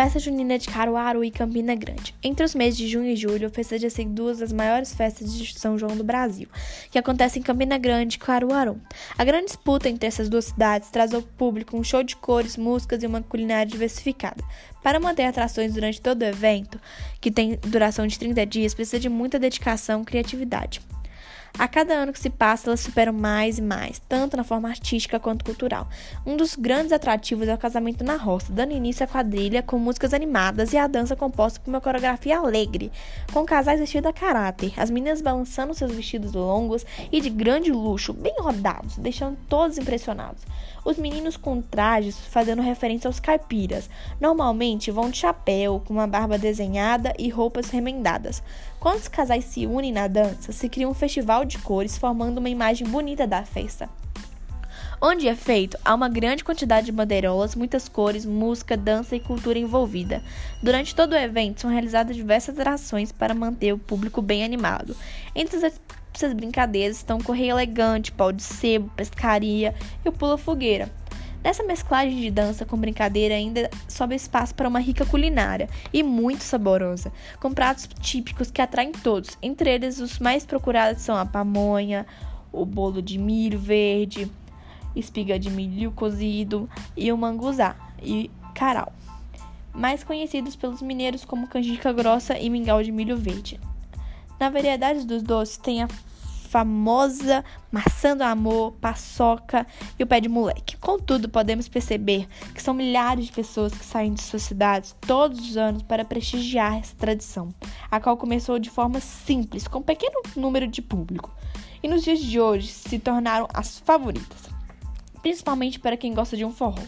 Festa Junina de Caruaru e Campina Grande. Entre os meses de junho e julho, festeja-se duas das maiores festas de São João do Brasil, que acontecem em Campina Grande e Caruaru. A grande disputa entre essas duas cidades traz ao público um show de cores, músicas e uma culinária diversificada. Para manter atrações durante todo o evento, que tem duração de 30 dias, precisa de muita dedicação e criatividade. A cada ano que se passa, elas superam mais e mais, tanto na forma artística quanto cultural. Um dos grandes atrativos é o casamento na roça, dando início à quadrilha com músicas animadas e a dança composta por uma coreografia alegre, com casais vestidos a caráter, as meninas balançando seus vestidos longos e de grande luxo, bem rodados, deixando todos impressionados. Os meninos com trajes fazendo referência aos caipiras, normalmente vão de chapéu, com uma barba desenhada e roupas remendadas. Quando os casais se unem na dança, se cria um festival de cores, formando uma imagem bonita da festa. Onde é feito, há uma grande quantidade de bandeirolas, muitas cores, música, dança e cultura envolvida. Durante todo o evento são realizadas diversas atrações para manter o público bem animado. Entre essas brincadeiras estão o correio elegante, pau de sebo, pescaria e o pula-fogueira. Nessa mesclagem de dança com brincadeira ainda sobe espaço para uma rica culinária e muito saborosa, com pratos típicos que atraem todos. Entre eles, os mais procurados são a pamonha, o bolo de milho verde, espiga de milho cozido e o manguzá e carau, mais conhecidos pelos mineiros como canjica grossa e mingau de milho verde. Na variedade dos doces tem a famosa maçã do amor, paçoca e o pé de moleque. Contudo, podemos perceber que são milhares de pessoas que saem de suas cidades todos os anos para prestigiar essa tradição, a qual começou de forma simples, com um pequeno número de público, e nos dias de hoje se tornaram as favoritas, principalmente para quem gosta de um forró.